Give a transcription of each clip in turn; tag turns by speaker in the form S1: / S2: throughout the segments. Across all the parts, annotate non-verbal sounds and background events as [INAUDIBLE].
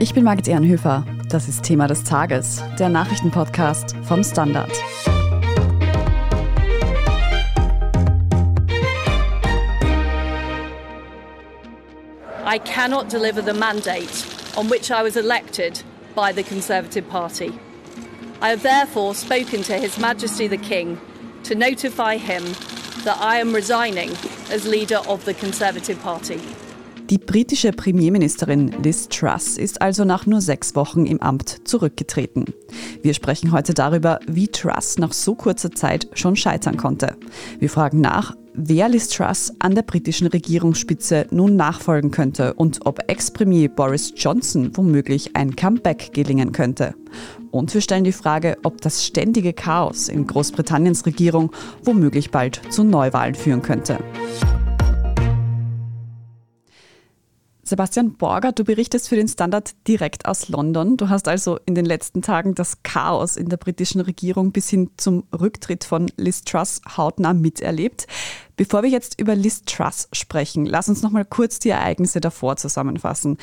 S1: Ich bin Margit Ehrenhöfer. Das ist Thema des Tages, der Nachrichtenpodcast vom Standard.
S2: I cannot deliver the mandate on which I was elected by the Conservative Party. I have therefore spoken to His Majesty the King to notify him that I am resigning as leader of the Conservative Party.
S1: Die britische Premierministerin Liz Truss ist also nach nur sechs Wochen im Amt zurückgetreten. Wir sprechen heute darüber, wie Truss nach so kurzer Zeit schon scheitern konnte. Wir fragen nach, wer Liz Truss an der britischen Regierungsspitze nun nachfolgen könnte und ob Ex-Premier Boris Johnson womöglich ein Comeback gelingen könnte. Und wir stellen die Frage, ob das ständige Chaos in Großbritanniens Regierung womöglich bald zu Neuwahlen führen könnte. Sebastian Borger, du berichtest für den Standard direkt aus London. Du hast also in den letzten Tagen das Chaos in der britischen Regierung bis hin zum Rücktritt von Liz Truss hautnah miterlebt. Bevor wir jetzt über Liz Truss sprechen, lass uns noch mal kurz die Ereignisse davor zusammenfassen.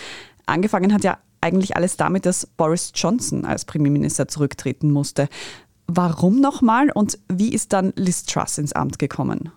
S1: Angefangen hat ja eigentlich alles damit, dass Boris Johnson als Premierminister zurücktreten musste. Warum nochmal und wie ist dann Liz Truss ins Amt gekommen?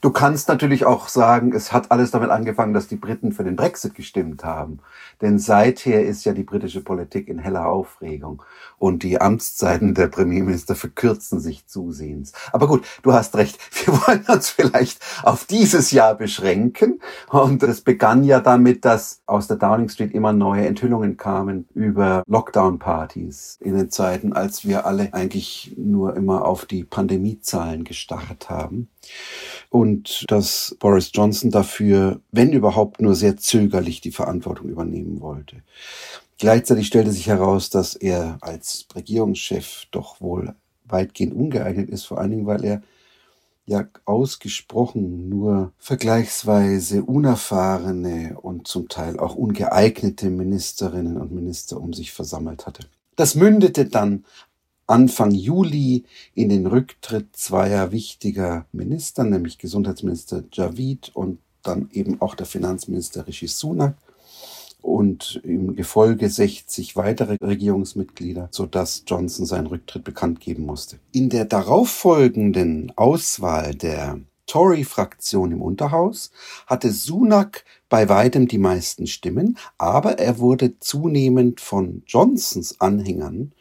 S3: Du kannst natürlich auch sagen, es hat alles damit angefangen, dass die Briten für den Brexit gestimmt haben. Denn seither ist ja die britische Politik in heller Aufregung und die Amtszeiten der Premierminister verkürzen sich zusehends. Aber gut, du hast recht. [LAUGHS] Wir wollen uns vielleicht auf dieses Jahr beschränken. Und es begann ja damit, dass aus der Downing Street immer neue Enthüllungen kamen über Lockdown-Partys in den Zeiten, als wir alle eigentlich nur immer auf die Pandemiezahlen gestarrt haben und dass Boris Johnson dafür, wenn überhaupt, nur sehr zögerlich die Verantwortung übernehmen wollte. Gleichzeitig stellte sich heraus, dass er als Regierungschef doch wohl weitgehend ungeeignet ist, vor allen Dingen, weil er ja ausgesprochen nur vergleichsweise unerfahrene und zum Teil auch ungeeignete Ministerinnen und Minister um sich versammelt hatte. Das mündete dann Anfang Juli in den Rücktritt zweier wichtiger Minister, nämlich Gesundheitsminister Javid und dann eben auch der Finanzminister Rishi Sunak und im Gefolge 60 weitere Regierungsmitglieder, sodass Johnson seinen Rücktritt bekannt geben musste. In der darauffolgenden Auswahl der Tory-Fraktion im Unterhaus hatte Sunak bei weitem die meisten Stimmen, aber er wurde zunehmend von Johnsons Anhängern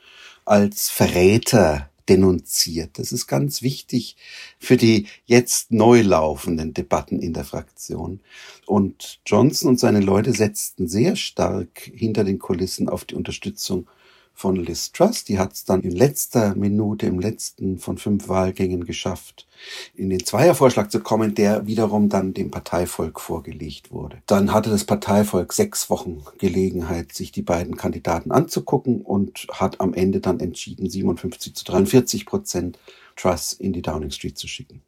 S3: als Verräter denunziert. Das ist ganz wichtig für die jetzt neu laufenden Debatten in der Fraktion. Und Johnson und seine Leute setzten sehr stark hinter den Kulissen auf die Unterstützung von Liz Truss. Die hat es dann in letzter Minute, im letzten von fünf Wahlgängen geschafft, in den Zweiervorschlag zu kommen, der wiederum dann dem Parteivolk vorgelegt wurde. Dann hatte das Parteivolk sechs Wochen Gelegenheit, sich die beiden Kandidaten anzugucken und hat am Ende dann entschieden, 57 zu 43 Prozent Truss in die Downing Street zu schicken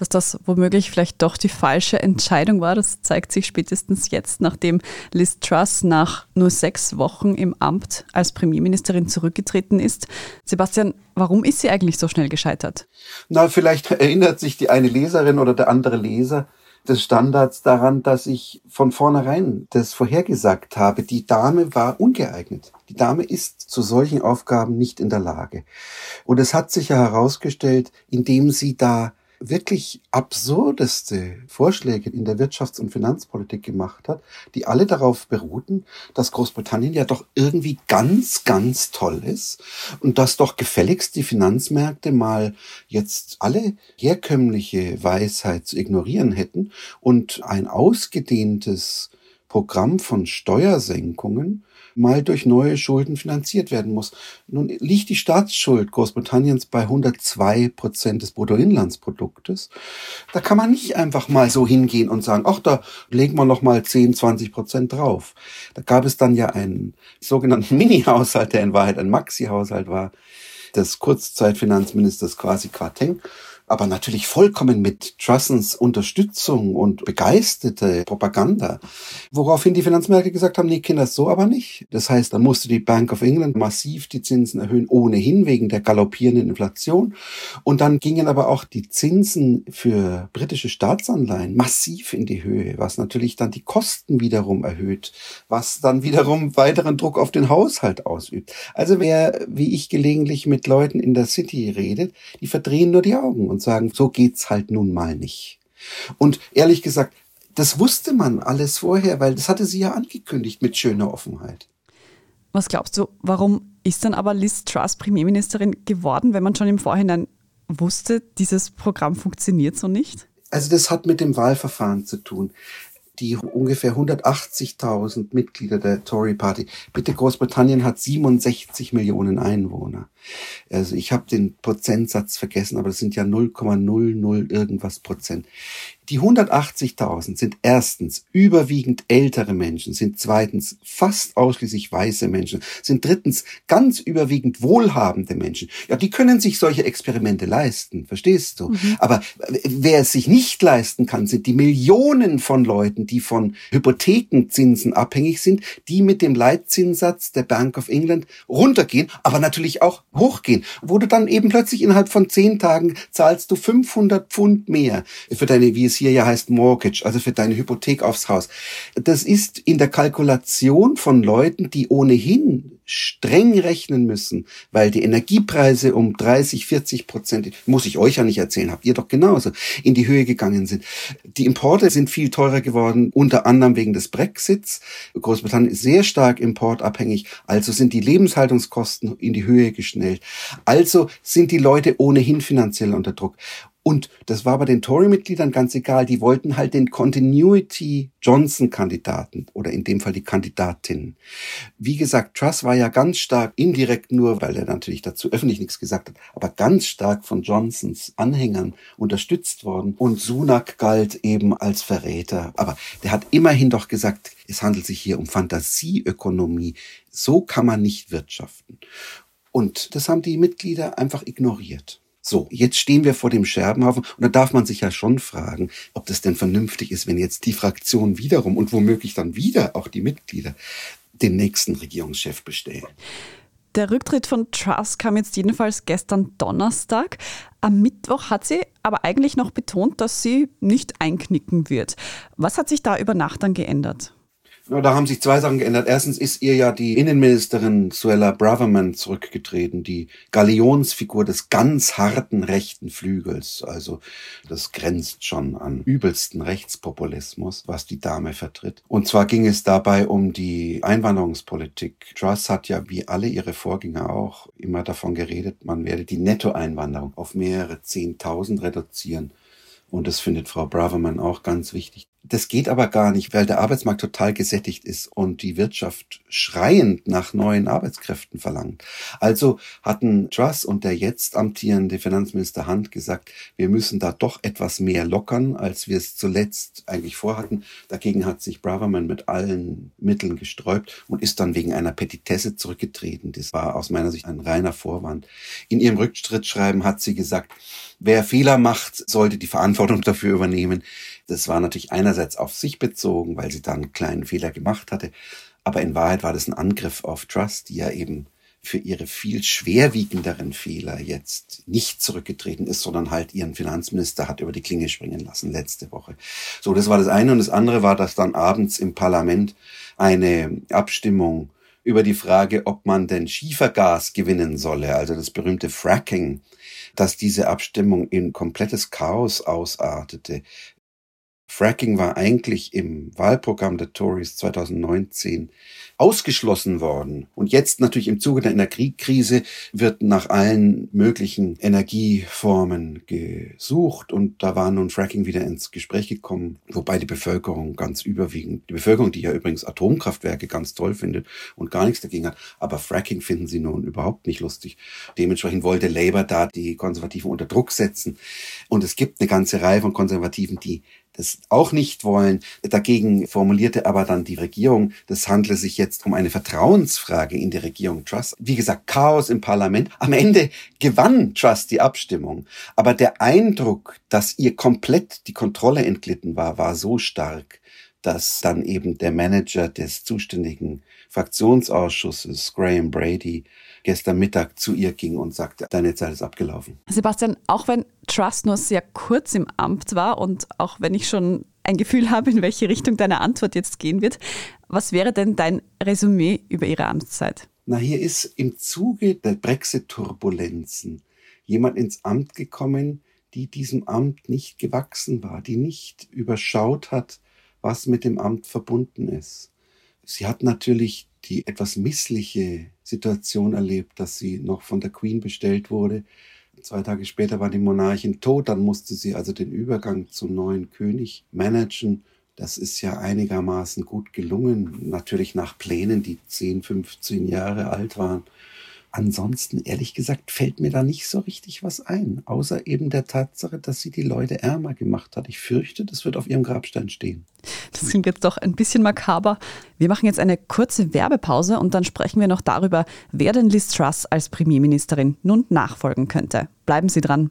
S1: dass das womöglich vielleicht doch die falsche Entscheidung war. Das zeigt sich spätestens jetzt, nachdem Liz Truss nach nur sechs Wochen im Amt als Premierministerin zurückgetreten ist. Sebastian, warum ist sie eigentlich so schnell gescheitert?
S3: Na, vielleicht erinnert sich die eine Leserin oder der andere Leser des Standards daran, dass ich von vornherein das vorhergesagt habe. Die Dame war ungeeignet. Die Dame ist zu solchen Aufgaben nicht in der Lage. Und es hat sich ja herausgestellt, indem sie da wirklich absurdeste Vorschläge in der Wirtschafts- und Finanzpolitik gemacht hat, die alle darauf beruhten, dass Großbritannien ja doch irgendwie ganz, ganz toll ist und dass doch gefälligst die Finanzmärkte mal jetzt alle herkömmliche Weisheit zu ignorieren hätten und ein ausgedehntes Programm von Steuersenkungen mal durch neue Schulden finanziert werden muss. Nun liegt die Staatsschuld Großbritanniens bei 102 Prozent des Bruttoinlandsproduktes. Da kann man nicht einfach mal so hingehen und sagen, ach, da legen wir noch mal 10, 20 Prozent drauf. Da gab es dann ja einen sogenannten [LAUGHS] Mini-Haushalt, der in Wahrheit ein Maxi-Haushalt war, des Kurzzeitfinanzministers quasi Quateng aber natürlich vollkommen mit Trussens Unterstützung und begeisterte Propaganda. Woraufhin die Finanzmärkte gesagt haben, nee, Kinder, so aber nicht. Das heißt, dann musste die Bank of England massiv die Zinsen erhöhen, ohnehin wegen der galoppierenden Inflation. Und dann gingen aber auch die Zinsen für britische Staatsanleihen massiv in die Höhe, was natürlich dann die Kosten wiederum erhöht, was dann wiederum weiteren Druck auf den Haushalt ausübt. Also wer, wie ich gelegentlich mit Leuten in der City redet, die verdrehen nur die Augen und sagen, so geht's halt nun mal nicht. Und ehrlich gesagt, das wusste man alles vorher, weil das hatte sie ja angekündigt mit schöner Offenheit.
S1: Was glaubst du, warum ist dann aber Liz Truss Premierministerin geworden, wenn man schon im Vorhinein wusste, dieses Programm funktioniert so nicht?
S3: Also das hat mit dem Wahlverfahren zu tun die ungefähr 180.000 Mitglieder der Tory Party. Bitte, Großbritannien hat 67 Millionen Einwohner. Also ich habe den Prozentsatz vergessen, aber das sind ja 0,00 irgendwas Prozent. Die 180.000 sind erstens überwiegend ältere Menschen, sind zweitens fast ausschließlich weiße Menschen, sind drittens ganz überwiegend wohlhabende Menschen. Ja, die können sich solche Experimente leisten, verstehst du? Mhm. Aber wer es sich nicht leisten kann, sind die Millionen von Leuten, die von Hypothekenzinsen abhängig sind, die mit dem Leitzinssatz der Bank of England runtergehen, aber natürlich auch hochgehen, wo du dann eben plötzlich innerhalb von zehn Tagen zahlst du 500 Pfund mehr für deine, wie es hier ja heißt, Mortgage, also für deine Hypothek aufs Haus. Das ist in der Kalkulation von Leuten, die ohnehin streng rechnen müssen, weil die Energiepreise um 30, 40 Prozent, muss ich euch ja nicht erzählen, habt ihr doch genauso, in die Höhe gegangen sind. Die Importe sind viel teurer geworden, unter anderem wegen des Brexits. Großbritannien ist sehr stark importabhängig, also sind die Lebenshaltungskosten in die Höhe geschnellt. Also sind die Leute ohnehin finanziell unter Druck. Und das war bei den Tory-Mitgliedern ganz egal. Die wollten halt den Continuity Johnson-Kandidaten oder in dem Fall die Kandidatin. Wie gesagt, Truss war ja ganz stark indirekt nur, weil er natürlich dazu öffentlich nichts gesagt hat, aber ganz stark von Johnsons Anhängern unterstützt worden. Und Sunak galt eben als Verräter. Aber der hat immerhin doch gesagt, es handelt sich hier um Fantasieökonomie. So kann man nicht wirtschaften. Und das haben die Mitglieder einfach ignoriert. So, jetzt stehen wir vor dem Scherbenhaufen und da darf man sich ja schon fragen, ob das denn vernünftig ist, wenn jetzt die Fraktion wiederum und womöglich dann wieder auch die Mitglieder den nächsten Regierungschef bestellen.
S1: Der Rücktritt von Truss kam jetzt jedenfalls gestern Donnerstag. Am Mittwoch hat sie aber eigentlich noch betont, dass sie nicht einknicken wird. Was hat sich da über Nacht dann geändert?
S3: Ja, da haben sich zwei Sachen geändert. Erstens ist ihr ja die Innenministerin Suella Braverman zurückgetreten, die Galionsfigur des ganz harten rechten Flügels. Also das grenzt schon an übelsten Rechtspopulismus, was die Dame vertritt. Und zwar ging es dabei um die Einwanderungspolitik. Truss hat ja wie alle ihre Vorgänger auch immer davon geredet, man werde die Nettoeinwanderung auf mehrere Zehntausend reduzieren. Und das findet Frau Braverman auch ganz wichtig. Das geht aber gar nicht, weil der Arbeitsmarkt total gesättigt ist und die Wirtschaft schreiend nach neuen Arbeitskräften verlangt. Also hatten Truss und der jetzt amtierende Finanzminister Hunt gesagt, wir müssen da doch etwas mehr lockern, als wir es zuletzt eigentlich vorhatten. Dagegen hat sich Braverman mit allen Mitteln gesträubt und ist dann wegen einer Petitesse zurückgetreten. Das war aus meiner Sicht ein reiner Vorwand. In ihrem Rücktrittsschreiben hat sie gesagt, wer Fehler macht, sollte die Verantwortung dafür übernehmen. Das war natürlich einerseits auf sich bezogen, weil sie da einen kleinen Fehler gemacht hatte. Aber in Wahrheit war das ein Angriff auf Trust, die ja eben für ihre viel schwerwiegenderen Fehler jetzt nicht zurückgetreten ist, sondern halt ihren Finanzminister hat über die Klinge springen lassen letzte Woche. So, das war das eine. Und das andere war, dass dann abends im Parlament eine Abstimmung über die Frage, ob man denn Schiefergas gewinnen solle, also das berühmte Fracking, dass diese Abstimmung in komplettes Chaos ausartete. Fracking war eigentlich im Wahlprogramm der Tories 2019 ausgeschlossen worden. Und jetzt natürlich im Zuge der Energiekrise wird nach allen möglichen Energieformen gesucht. Und da war nun Fracking wieder ins Gespräch gekommen, wobei die Bevölkerung ganz überwiegend, die Bevölkerung, die ja übrigens Atomkraftwerke ganz toll findet und gar nichts dagegen hat, aber Fracking finden sie nun überhaupt nicht lustig. Dementsprechend wollte Labour da die Konservativen unter Druck setzen. Und es gibt eine ganze Reihe von Konservativen, die das auch nicht wollen. Dagegen formulierte aber dann die Regierung, das handle sich jetzt um eine Vertrauensfrage in der Regierung Trust. Wie gesagt, Chaos im Parlament. Am Ende gewann Trust die Abstimmung. Aber der Eindruck, dass ihr komplett die Kontrolle entglitten war, war so stark, dass dann eben der Manager des zuständigen Fraktionsausschusses, Graham Brady, gestern Mittag zu ihr ging und sagte, deine Zeit ist abgelaufen.
S1: Sebastian, auch wenn Trust nur sehr kurz im Amt war und auch wenn ich schon ein Gefühl habe, in welche Richtung deine Antwort jetzt gehen wird, was wäre denn dein Resümee über ihre Amtszeit?
S3: Na, hier ist im Zuge der Brexit-Turbulenzen jemand ins Amt gekommen, die diesem Amt nicht gewachsen war, die nicht überschaut hat, was mit dem Amt verbunden ist. Sie hat natürlich die etwas missliche Situation erlebt, dass sie noch von der Queen bestellt wurde. Zwei Tage später war die Monarchin tot, dann musste sie also den Übergang zum neuen König managen. Das ist ja einigermaßen gut gelungen, natürlich nach Plänen, die 10, 15 Jahre alt waren. Ansonsten, ehrlich gesagt, fällt mir da nicht so richtig was ein, außer eben der Tatsache, dass sie die Leute ärmer gemacht hat. Ich fürchte, das wird auf ihrem Grabstein stehen.
S1: Das klingt jetzt doch ein bisschen makaber. Wir machen jetzt eine kurze Werbepause und dann sprechen wir noch darüber, wer denn Liz Truss als Premierministerin nun nachfolgen könnte. Bleiben Sie dran.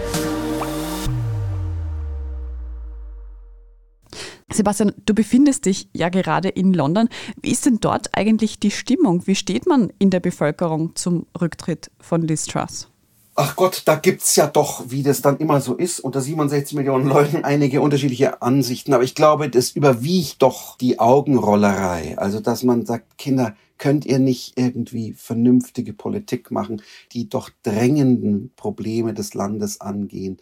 S1: Sebastian, du befindest dich ja gerade in London. Wie ist denn dort eigentlich die Stimmung? Wie steht man in der Bevölkerung zum Rücktritt von Liz Truss?
S3: ach Gott, da gibt's ja doch, wie das dann immer so ist, unter 67 Millionen Leuten einige unterschiedliche Ansichten. Aber ich glaube, das überwiegt doch die Augenrollerei. Also, dass man sagt, Kinder, könnt ihr nicht irgendwie vernünftige Politik machen, die doch drängenden Probleme des Landes angehen.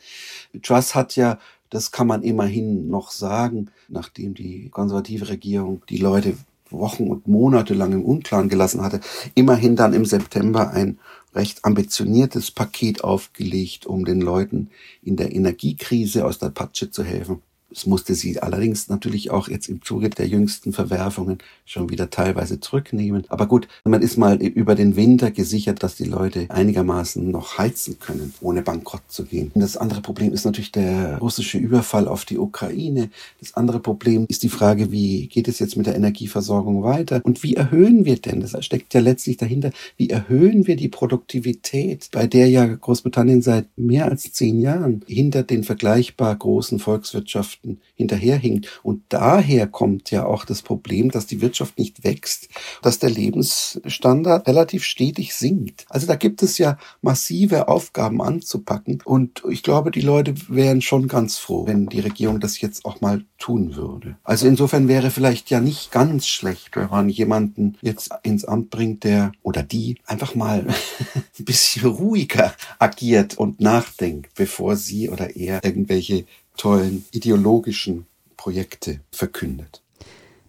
S3: Truss hat ja das kann man immerhin noch sagen, nachdem die konservative Regierung die Leute Wochen und Monate lang im Unklaren gelassen hatte, immerhin dann im September ein recht ambitioniertes Paket aufgelegt, um den Leuten in der Energiekrise aus der Patsche zu helfen. Es musste sie allerdings natürlich auch jetzt im Zuge der jüngsten Verwerfungen schon wieder teilweise zurücknehmen. Aber gut, man ist mal über den Winter gesichert, dass die Leute einigermaßen noch heizen können, ohne bankrott zu gehen. Und das andere Problem ist natürlich der russische Überfall auf die Ukraine. Das andere Problem ist die Frage, wie geht es jetzt mit der Energieversorgung weiter? Und wie erhöhen wir denn, das steckt ja letztlich dahinter, wie erhöhen wir die Produktivität, bei der ja Großbritannien seit mehr als zehn Jahren hinter den vergleichbar großen Volkswirtschaften Wirtschaften hinterherhinkt. Und daher kommt ja auch das Problem, dass die Wirtschaft nicht wächst, dass der Lebensstandard relativ stetig sinkt. Also da gibt es ja massive Aufgaben anzupacken. Und ich glaube, die Leute wären schon ganz froh, wenn die Regierung das jetzt auch mal tun würde. Also insofern wäre vielleicht ja nicht ganz schlecht, wenn man jemanden jetzt ins Amt bringt, der oder die einfach mal [LAUGHS] ein bisschen ruhiger agiert und nachdenkt, bevor sie oder er irgendwelche tollen ideologischen Projekte verkündet.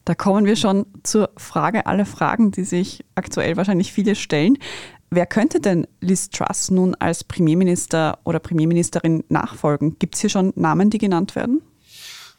S1: Da kommen wir schon zur Frage aller Fragen, die sich aktuell wahrscheinlich viele stellen. Wer könnte denn Liz Truss nun als Premierminister oder Premierministerin nachfolgen? Gibt es hier schon Namen, die genannt werden?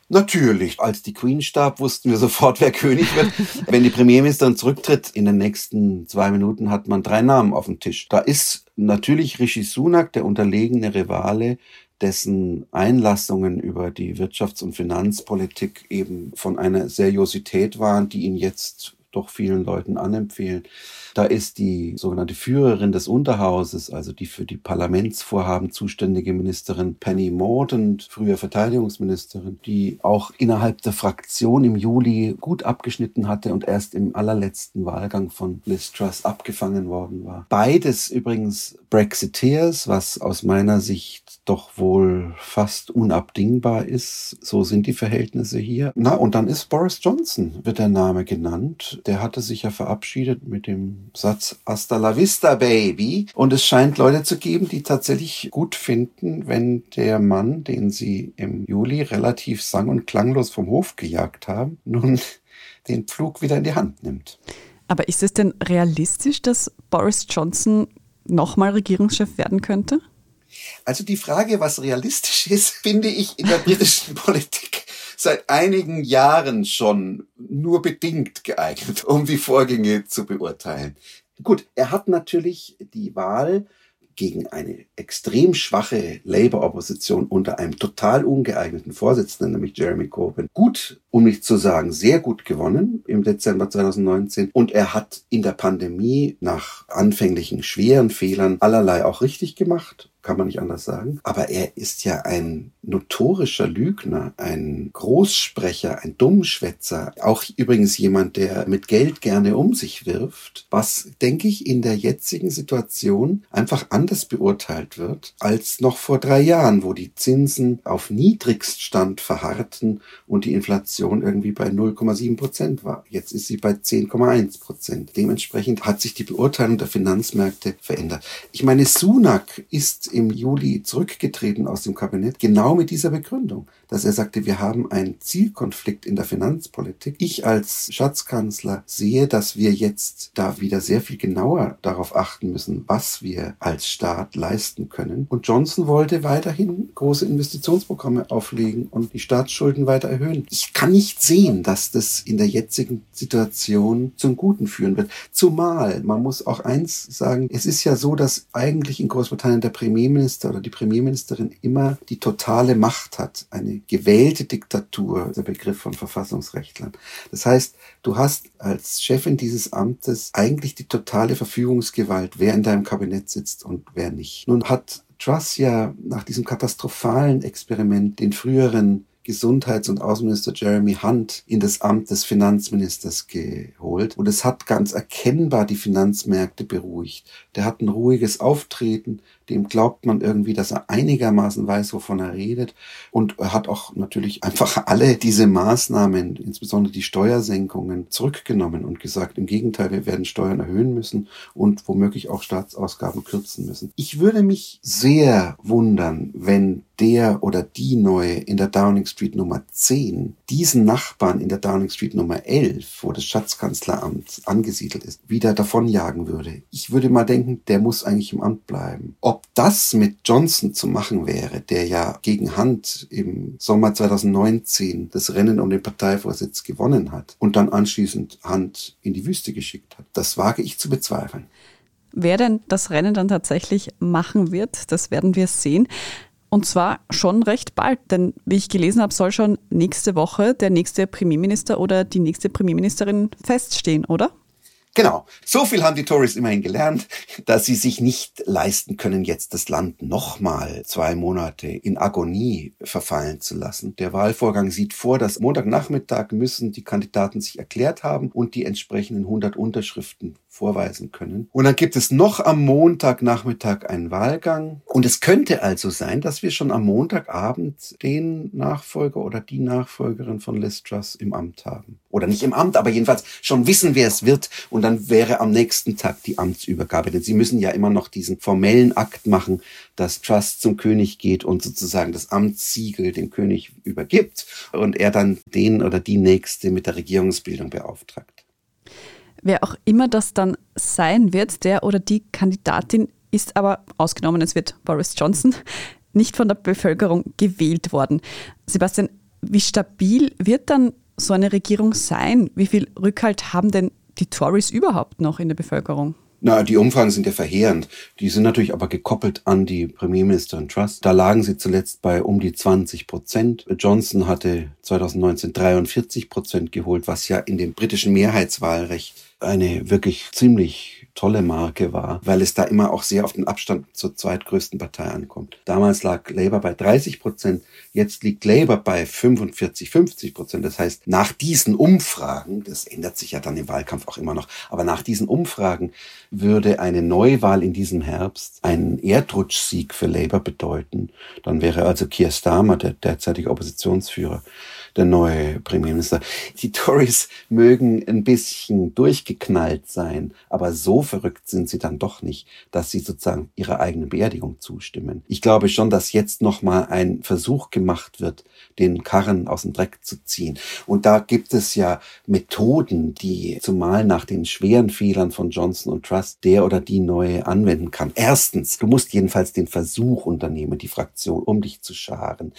S3: Natürlich. Als die Queen starb, wussten wir sofort, wer König wird. [LAUGHS] Wenn die Premierministerin zurücktritt, in den nächsten zwei Minuten hat man drei Namen auf dem Tisch. Da ist natürlich Rishi Sunak, der unterlegene Rivale dessen Einlassungen über die Wirtschafts- und Finanzpolitik eben von einer Seriosität waren, die ihn jetzt doch vielen Leuten anempfehlen. Da ist die sogenannte Führerin des Unterhauses, also die für die Parlamentsvorhaben zuständige Ministerin Penny Mordaunt, früher Verteidigungsministerin, die auch innerhalb der Fraktion im Juli gut abgeschnitten hatte und erst im allerletzten Wahlgang von Liz Truss abgefangen worden war. Beides übrigens Brexiteers, was aus meiner Sicht doch wohl fast unabdingbar ist. So sind die Verhältnisse hier. Na, und dann ist Boris Johnson, wird der Name genannt. Der hatte sich ja verabschiedet mit dem Satz Hasta la vista, Baby. Und es scheint Leute zu geben, die tatsächlich gut finden, wenn der Mann, den sie im Juli relativ sang- und klanglos vom Hof gejagt haben, nun [LAUGHS] den Pflug wieder in die Hand nimmt.
S1: Aber ist es denn realistisch, dass Boris Johnson nochmal Regierungschef werden könnte?
S3: Also die Frage, was realistisch ist, [LAUGHS] finde ich in der britischen Politik seit einigen Jahren schon nur bedingt geeignet, [LAUGHS] um die Vorgänge zu beurteilen. Gut, er hat natürlich die Wahl gegen eine extrem schwache Labour-Opposition unter einem total ungeeigneten Vorsitzenden, nämlich Jeremy Corbyn, gut, um nicht zu sagen, sehr gut gewonnen im Dezember 2019. Und er hat in der Pandemie nach anfänglichen schweren Fehlern allerlei auch richtig gemacht kann man nicht anders sagen. Aber er ist ja ein notorischer Lügner, ein Großsprecher, ein Dummschwätzer, auch übrigens jemand, der mit Geld gerne um sich wirft, was, denke ich, in der jetzigen Situation einfach anders beurteilt wird als noch vor drei Jahren, wo die Zinsen auf Niedrigststand verharrten und die Inflation irgendwie bei 0,7 Prozent war. Jetzt ist sie bei 10,1 Prozent. Dementsprechend hat sich die Beurteilung der Finanzmärkte verändert. Ich meine, Sunak ist im Juli zurückgetreten aus dem Kabinett, genau mit dieser Begründung, dass er sagte, wir haben einen Zielkonflikt in der Finanzpolitik. Ich als Schatzkanzler sehe, dass wir jetzt da wieder sehr viel genauer darauf achten müssen, was wir als Staat leisten können. Und Johnson wollte weiterhin große Investitionsprogramme auflegen und die Staatsschulden weiter erhöhen. Ich kann nicht sehen, dass das in der jetzigen Situation zum Guten führen wird. Zumal, man muss auch eins sagen, es ist ja so, dass eigentlich in Großbritannien der Premier Premierminister oder die Premierministerin immer die totale Macht hat. Eine gewählte Diktatur, der Begriff von Verfassungsrechtlern. Das heißt, du hast als Chefin dieses Amtes eigentlich die totale Verfügungsgewalt, wer in deinem Kabinett sitzt und wer nicht. Nun hat Truss ja nach diesem katastrophalen Experiment den früheren Gesundheits- und Außenminister Jeremy Hunt in das Amt des Finanzministers geholt. Und es hat ganz erkennbar die Finanzmärkte beruhigt. Der hat ein ruhiges Auftreten, dem glaubt man irgendwie, dass er einigermaßen weiß, wovon er redet. Und er hat auch natürlich einfach alle diese Maßnahmen, insbesondere die Steuersenkungen, zurückgenommen und gesagt, im Gegenteil, wir werden Steuern erhöhen müssen und womöglich auch Staatsausgaben kürzen müssen. Ich würde mich sehr wundern, wenn der oder die neue in der Downing Street Nummer 10 diesen Nachbarn in der Downing Street Nummer 11, wo das Schatzkanzleramt angesiedelt ist, wieder davonjagen würde. Ich würde mal denken, der muss eigentlich im Amt bleiben. Das mit Johnson zu machen wäre, der ja gegen Hand im Sommer 2019 das Rennen um den Parteivorsitz gewonnen hat und dann anschließend Hand in die Wüste geschickt hat, das wage ich zu bezweifeln.
S1: Wer denn das Rennen dann tatsächlich machen wird, das werden wir sehen. Und zwar schon recht bald, denn wie ich gelesen habe, soll schon nächste Woche der nächste Premierminister oder die nächste Premierministerin feststehen, oder?
S3: Genau. So viel haben die Tories immerhin gelernt, dass sie sich nicht leisten können, jetzt das Land nochmal zwei Monate in Agonie verfallen zu lassen. Der Wahlvorgang sieht vor, dass Montagnachmittag müssen die Kandidaten sich erklärt haben und die entsprechenden 100 Unterschriften vorweisen können. Und dann gibt es noch am Montagnachmittag einen Wahlgang. Und es könnte also sein, dass wir schon am Montagabend den Nachfolger oder die Nachfolgerin von Liz Truss im Amt haben. Oder nicht im Amt, aber jedenfalls schon wissen, wer es wird. Und dann wäre am nächsten Tag die Amtsübergabe. Denn sie müssen ja immer noch diesen formellen Akt machen, dass Truss zum König geht und sozusagen das Amtssiegel dem König übergibt und er dann den oder die nächste mit der Regierungsbildung beauftragt.
S1: Wer auch immer das dann sein wird, der oder die Kandidatin ist aber, ausgenommen es wird Boris Johnson, nicht von der Bevölkerung gewählt worden. Sebastian, wie stabil wird dann so eine Regierung sein? Wie viel Rückhalt haben denn die Tories überhaupt noch in der Bevölkerung?
S3: Na, die Umfragen sind ja verheerend. Die sind natürlich aber gekoppelt an die Premierministerin Truss. Da lagen sie zuletzt bei um die 20 Prozent. Johnson hatte 2019 43 Prozent geholt, was ja in dem britischen Mehrheitswahlrecht eine wirklich ziemlich tolle Marke war, weil es da immer auch sehr auf den Abstand zur zweitgrößten Partei ankommt. Damals lag Labour bei 30 Prozent, jetzt liegt Labour bei 45, 50 Prozent. Das heißt, nach diesen Umfragen, das ändert sich ja dann im Wahlkampf auch immer noch, aber nach diesen Umfragen würde eine Neuwahl in diesem Herbst einen Erdrutschsieg für Labour bedeuten. Dann wäre also Keir Starmer, der derzeitige Oppositionsführer, der neue Premierminister. Die Tories mögen ein bisschen durchgeknallt sein, aber so verrückt sind sie dann doch nicht, dass sie sozusagen ihrer eigenen Beerdigung zustimmen. Ich glaube schon, dass jetzt nochmal ein Versuch gemacht wird, den Karren aus dem Dreck zu ziehen. Und da gibt es ja Methoden, die zumal nach den schweren Fehlern von Johnson und Truss was der oder die Neue anwenden kann. Erstens, du musst jedenfalls den Versuch unternehmen, die Fraktion um dich zu scharen.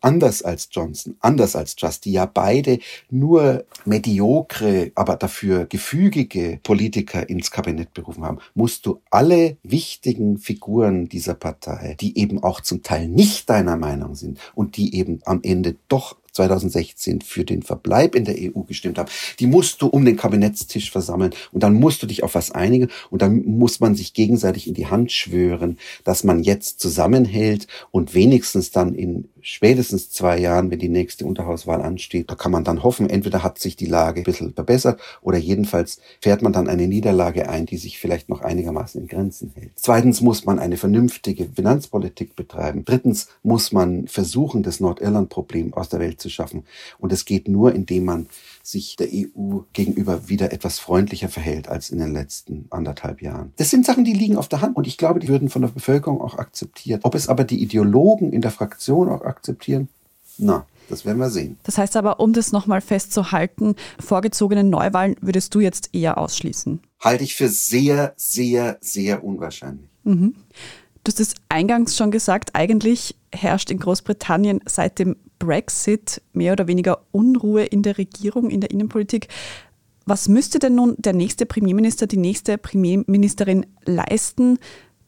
S3: Anders als Johnson, anders als Truss, die ja beide nur mediokre, aber dafür gefügige Politiker ins Kabinett berufen haben, musst du alle wichtigen Figuren dieser Partei, die eben auch zum Teil nicht deiner Meinung sind und die eben am Ende doch 2016 für den Verbleib in der EU gestimmt haben, die musst du um den Kabinettstisch versammeln und dann musst du dich auf was einigen und dann muss man sich gegenseitig in die Hand schwören, dass man jetzt zusammenhält und wenigstens dann in spätestens zwei Jahren, wenn die nächste Unterhauswahl ansteht, da kann man dann hoffen, entweder hat sich die Lage ein bisschen verbessert oder jedenfalls fährt man dann eine Niederlage ein, die sich vielleicht noch einigermaßen in Grenzen hält. Zweitens muss man eine vernünftige Finanzpolitik betreiben. Drittens muss man versuchen, das Nordirland-Problem aus der Welt zu schaffen. Und es geht nur, indem man sich der EU gegenüber wieder etwas freundlicher verhält als in den letzten anderthalb Jahren. Das sind Sachen, die liegen auf der Hand und ich glaube, die würden von der Bevölkerung auch akzeptiert. Ob es aber die Ideologen in der Fraktion auch akzeptieren, na, das werden wir sehen.
S1: Das heißt aber, um das nochmal festzuhalten, vorgezogene Neuwahlen würdest du jetzt eher ausschließen?
S3: Halte ich für sehr, sehr, sehr unwahrscheinlich.
S1: Mhm. Du hast es eingangs schon gesagt, eigentlich herrscht in Großbritannien seit dem Brexit mehr oder weniger Unruhe in der Regierung, in der Innenpolitik. Was müsste denn nun der nächste Premierminister, die nächste Premierministerin leisten,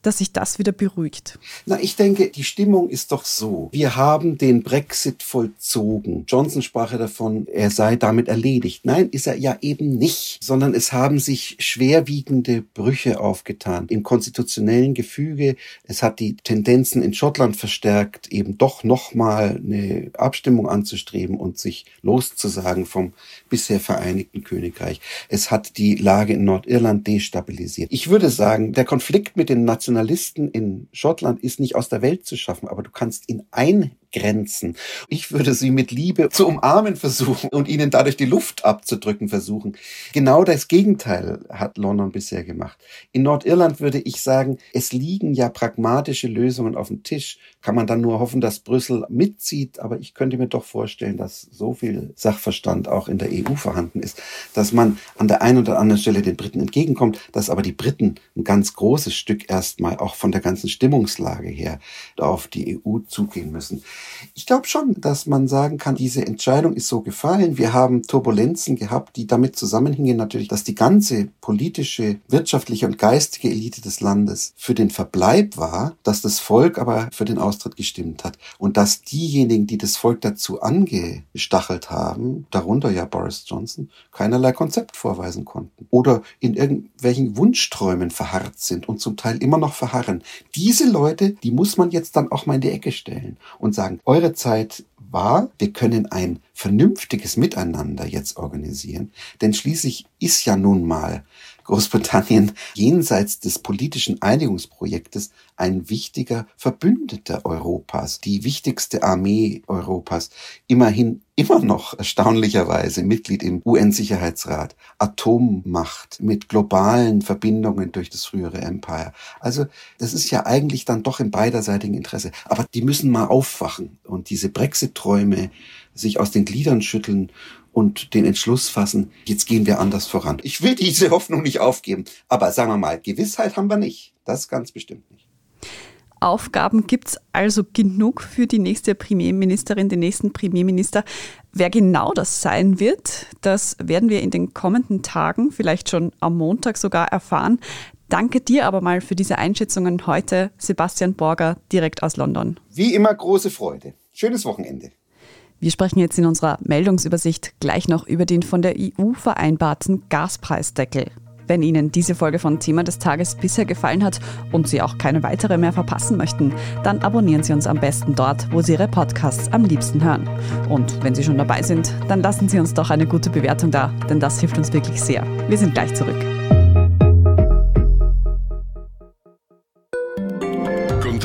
S1: dass sich das wieder beruhigt?
S3: Na, ich denke, die Stimmung ist doch so. Wir haben den Brexit vollzogen. Johnson sprach ja davon, er sei damit erledigt. Nein, ist er ja eben nicht, sondern es haben sich schwerwiegende Brüche aufgetan im konstitutionellen Gefüge. Es hat die Tendenzen in Schottland verstärkt, eben doch nochmal eine Abstimmung anzustreben und sich loszusagen vom bisher Vereinigten Königreich. Es hat die Lage in Nordirland destabilisiert. Ich würde sagen, der Konflikt mit den nationalen Nationalisten in Schottland ist nicht aus der Welt zu schaffen, aber du kannst ihn ein Grenzen. Ich würde sie mit Liebe zu umarmen versuchen und ihnen dadurch die Luft abzudrücken versuchen. Genau das Gegenteil hat London bisher gemacht. In Nordirland würde ich sagen, es liegen ja pragmatische Lösungen auf dem Tisch. Kann man dann nur hoffen, dass Brüssel mitzieht, aber ich könnte mir doch vorstellen, dass so viel Sachverstand auch in der EU vorhanden ist, dass man an der einen oder anderen Stelle den Briten entgegenkommt, dass aber die Briten ein ganz großes Stück erstmal auch von der ganzen Stimmungslage her auf die EU zugehen müssen. Ich glaube schon, dass man sagen kann, diese Entscheidung ist so gefallen. Wir haben Turbulenzen gehabt, die damit zusammenhängen natürlich, dass die ganze politische, wirtschaftliche und geistige Elite des Landes für den Verbleib war, dass das Volk aber für den Austritt gestimmt hat und dass diejenigen, die das Volk dazu angestachelt haben, darunter ja Boris Johnson, keinerlei Konzept vorweisen konnten oder in irgendwelchen Wunschträumen verharrt sind und zum Teil immer noch verharren. Diese Leute, die muss man jetzt dann auch mal in die Ecke stellen und sagen, eure Zeit war, wir können ein vernünftiges Miteinander jetzt organisieren, denn schließlich ist ja nun mal Großbritannien [LAUGHS] jenseits des politischen Einigungsprojektes ein wichtiger Verbündeter Europas, die wichtigste Armee Europas, immerhin immer noch erstaunlicherweise Mitglied im UN-Sicherheitsrat, Atommacht mit globalen Verbindungen durch das frühere Empire. Also das ist ja eigentlich dann doch im beiderseitigen Interesse. Aber die müssen mal aufwachen und diese Brexit-Träume sich aus den Gliedern schütteln und den Entschluss fassen, jetzt gehen wir anders voran. Ich will diese [LAUGHS] Hoffnung nicht aufgeben, aber sagen wir mal, Gewissheit haben wir nicht. Das ganz bestimmt nicht.
S1: Aufgaben gibt es also genug für die nächste Premierministerin, den nächsten Premierminister. Wer genau das sein wird, das werden wir in den kommenden Tagen, vielleicht schon am Montag sogar erfahren. Danke dir aber mal für diese Einschätzungen heute, Sebastian Borger, direkt aus London.
S3: Wie immer große Freude. Schönes Wochenende.
S1: Wir sprechen jetzt in unserer Meldungsübersicht gleich noch über den von der EU vereinbarten Gaspreisdeckel. Wenn Ihnen diese Folge von Thema des Tages bisher gefallen hat und Sie auch keine weitere mehr verpassen möchten, dann abonnieren Sie uns am besten dort, wo Sie Ihre Podcasts am liebsten hören. Und wenn Sie schon dabei sind, dann lassen Sie uns doch eine gute Bewertung da, denn das hilft uns wirklich sehr. Wir sind gleich zurück.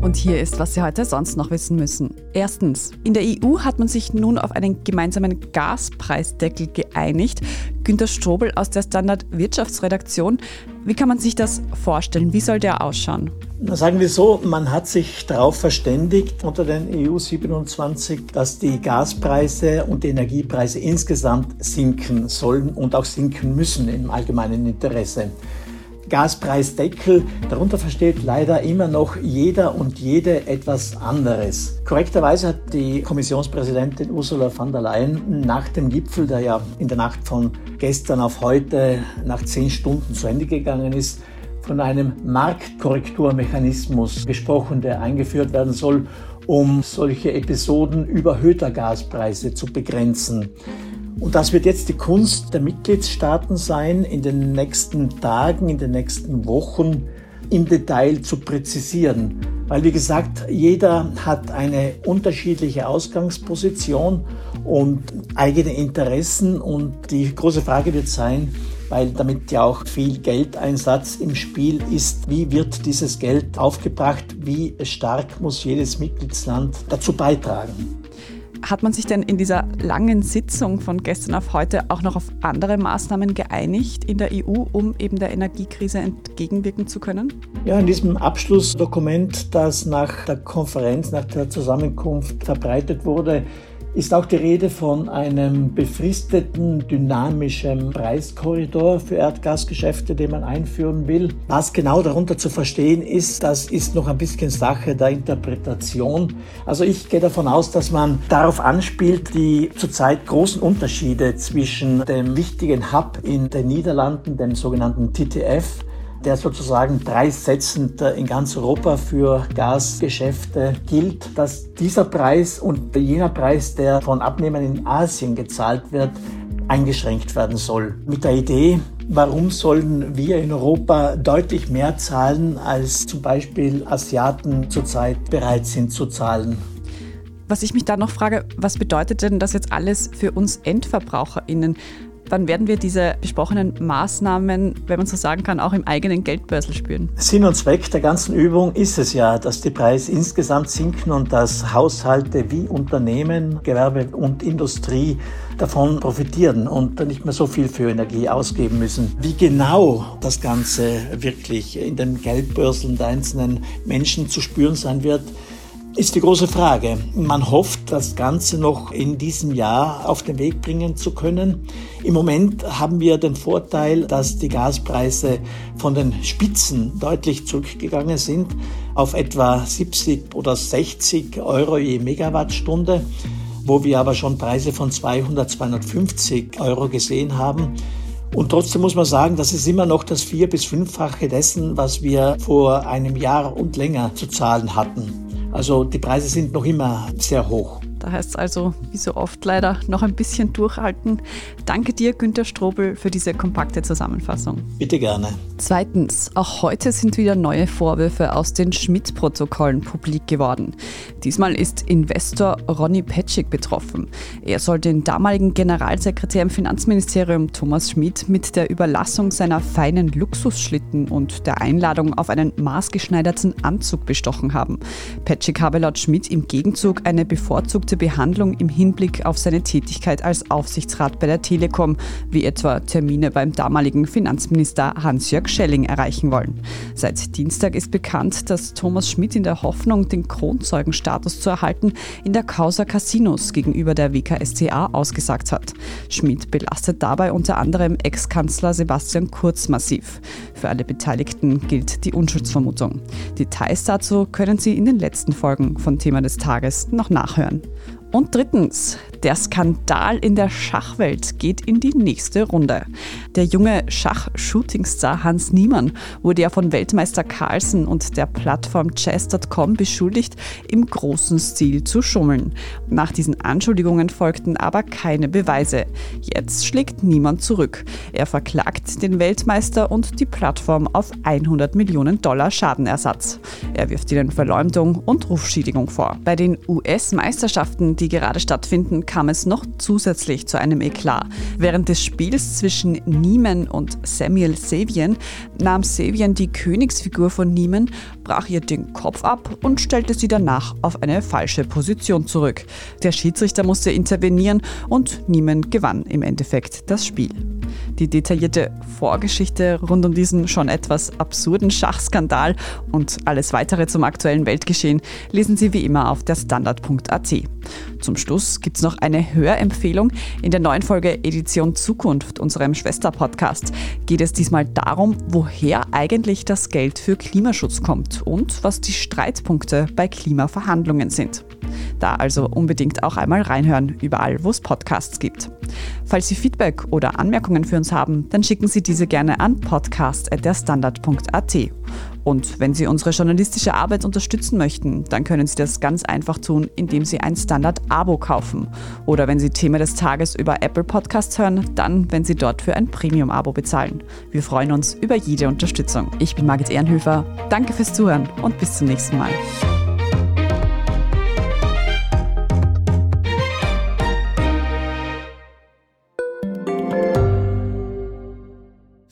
S1: Und hier ist, was Sie heute sonst noch wissen müssen. Erstens, in der EU hat man sich nun auf einen gemeinsamen Gaspreisdeckel geeinigt. Günter Strobel aus der Standard Wirtschaftsredaktion. Wie kann man sich das vorstellen? Wie soll der ausschauen?
S4: Sagen wir so, man hat sich darauf verständigt unter den EU 27, dass die Gaspreise und die Energiepreise insgesamt sinken sollen und auch sinken müssen im allgemeinen Interesse. Gaspreisdeckel. Darunter versteht leider immer noch jeder und jede etwas anderes. Korrekterweise hat die Kommissionspräsidentin Ursula von der Leyen nach dem Gipfel, der ja in der Nacht von gestern auf heute nach zehn Stunden zu Ende gegangen ist, von einem Marktkorrekturmechanismus gesprochen, der eingeführt werden soll, um solche Episoden überhöhter Gaspreise zu begrenzen. Und das wird jetzt die Kunst der Mitgliedstaaten sein, in den nächsten Tagen, in den nächsten Wochen im Detail zu präzisieren. Weil, wie gesagt, jeder hat eine unterschiedliche Ausgangsposition und eigene Interessen. Und die große Frage wird sein, weil damit ja auch viel Geldeinsatz im Spiel ist, wie wird dieses Geld aufgebracht, wie stark muss jedes Mitgliedsland dazu beitragen.
S1: Hat man sich denn in dieser langen Sitzung von gestern auf heute auch noch auf andere Maßnahmen geeinigt in der EU, um eben der Energiekrise entgegenwirken zu können?
S4: Ja, in diesem Abschlussdokument, das nach der Konferenz, nach der Zusammenkunft verbreitet wurde, ist auch die Rede von einem befristeten, dynamischen Preiskorridor für Erdgasgeschäfte, den man einführen will. Was genau darunter zu verstehen ist, das ist noch ein bisschen Sache der Interpretation. Also ich gehe davon aus, dass man darauf anspielt, die zurzeit großen Unterschiede zwischen dem wichtigen Hub in den Niederlanden, dem sogenannten TTF, der sozusagen preissetzend in ganz Europa für Gasgeschäfte gilt, dass dieser Preis und jener Preis, der von Abnehmern in Asien gezahlt wird, eingeschränkt werden soll. Mit der Idee, warum sollen wir in Europa deutlich mehr zahlen, als zum Beispiel Asiaten zurzeit bereit sind zu zahlen?
S1: Was ich mich da noch frage, was bedeutet denn das jetzt alles für uns EndverbraucherInnen? Wann werden wir diese besprochenen Maßnahmen, wenn man so sagen kann, auch im eigenen Geldbörsel spüren?
S4: Sinn und Zweck der ganzen Übung ist es ja, dass die Preise insgesamt sinken und dass Haushalte wie Unternehmen, Gewerbe und Industrie davon profitieren und nicht mehr so viel für Energie ausgeben müssen. Wie genau das Ganze wirklich in den Geldbörseln der einzelnen Menschen zu spüren sein wird, ist die große Frage. Man hofft, das Ganze noch in diesem Jahr auf den Weg bringen zu können. Im Moment haben wir den Vorteil, dass die Gaspreise von den Spitzen deutlich zurückgegangen sind auf etwa 70 oder 60 Euro je Megawattstunde, wo wir aber schon Preise von 200, 250 Euro gesehen haben. Und trotzdem muss man sagen, das ist immer noch das vier- bis fünffache dessen, was wir vor einem Jahr und länger zu zahlen hatten. Also die Preise sind noch immer sehr hoch.
S1: Da heißt es also, wie so oft leider, noch ein bisschen durchhalten. Danke dir, Günter Strobel, für diese kompakte Zusammenfassung.
S4: Bitte gerne.
S1: Zweitens, auch heute sind wieder neue Vorwürfe aus den Schmidt-Protokollen publik geworden. Diesmal ist Investor Ronny Petschig betroffen. Er soll den damaligen Generalsekretär im Finanzministerium Thomas Schmidt mit der Überlassung seiner feinen Luxusschlitten und der Einladung auf einen maßgeschneiderten Anzug bestochen haben. Petschig habe laut Schmidt im Gegenzug eine bevorzugte gute Behandlung im Hinblick auf seine Tätigkeit als Aufsichtsrat bei der Telekom, wie etwa Termine beim damaligen Finanzminister Hans-Jörg Schelling erreichen wollen. Seit Dienstag ist bekannt, dass Thomas Schmidt in der Hoffnung, den Kronzeugenstatus zu erhalten, in der Causa Casinos gegenüber der WKSCA ausgesagt hat. Schmidt belastet dabei unter anderem Ex-Kanzler Sebastian Kurz massiv. Für alle Beteiligten gilt die Unschuldsvermutung. Details dazu können Sie in den letzten Folgen von Thema des Tages noch nachhören. Und drittens, der Skandal in der Schachwelt geht in die nächste Runde. Der junge Schach-Shootingstar Hans Niemann wurde ja von Weltmeister Carlsen und der Plattform Chess.com beschuldigt, im großen Stil zu schummeln. Nach diesen Anschuldigungen folgten aber keine Beweise. Jetzt schlägt niemand zurück. Er verklagt den Weltmeister und die Plattform auf 100 Millionen Dollar Schadenersatz. Er wirft ihnen Verleumdung und Rufschädigung vor. Bei den US-Meisterschaften, die gerade stattfinden, kam es noch zusätzlich zu einem Eklat. Während des Spiels zwischen Niemen und Samuel Savien nahm Savien die Königsfigur von Niemen, brach ihr den Kopf ab und stellte sie danach auf eine falsche Position zurück. Der Schiedsrichter musste intervenieren und Niemen gewann im Endeffekt das Spiel. Die detaillierte Vorgeschichte rund um diesen schon etwas absurden Schachskandal und alles weitere zum aktuellen Weltgeschehen lesen Sie wie immer auf der Standard.at. Zum Schluss gibt es noch eine Hörempfehlung. In der neuen Folge Edition Zukunft, unserem Schwesterpodcast, geht es diesmal darum, woher eigentlich das Geld für Klimaschutz kommt und was die Streitpunkte bei Klimaverhandlungen sind. Da also unbedingt auch einmal reinhören, überall wo es Podcasts gibt. Falls Sie Feedback oder Anmerkungen für uns haben, dann schicken Sie diese gerne an podcast.derstandard.at. Und wenn Sie unsere journalistische Arbeit unterstützen möchten, dann können Sie das ganz einfach tun, indem Sie ein Standard-Abo kaufen. Oder wenn Sie Thema des Tages über Apple Podcasts hören, dann, wenn Sie dort für ein Premium-Abo bezahlen. Wir freuen uns über jede Unterstützung. Ich bin Margit Ehrenhöfer. Danke fürs Zuhören und bis zum nächsten Mal.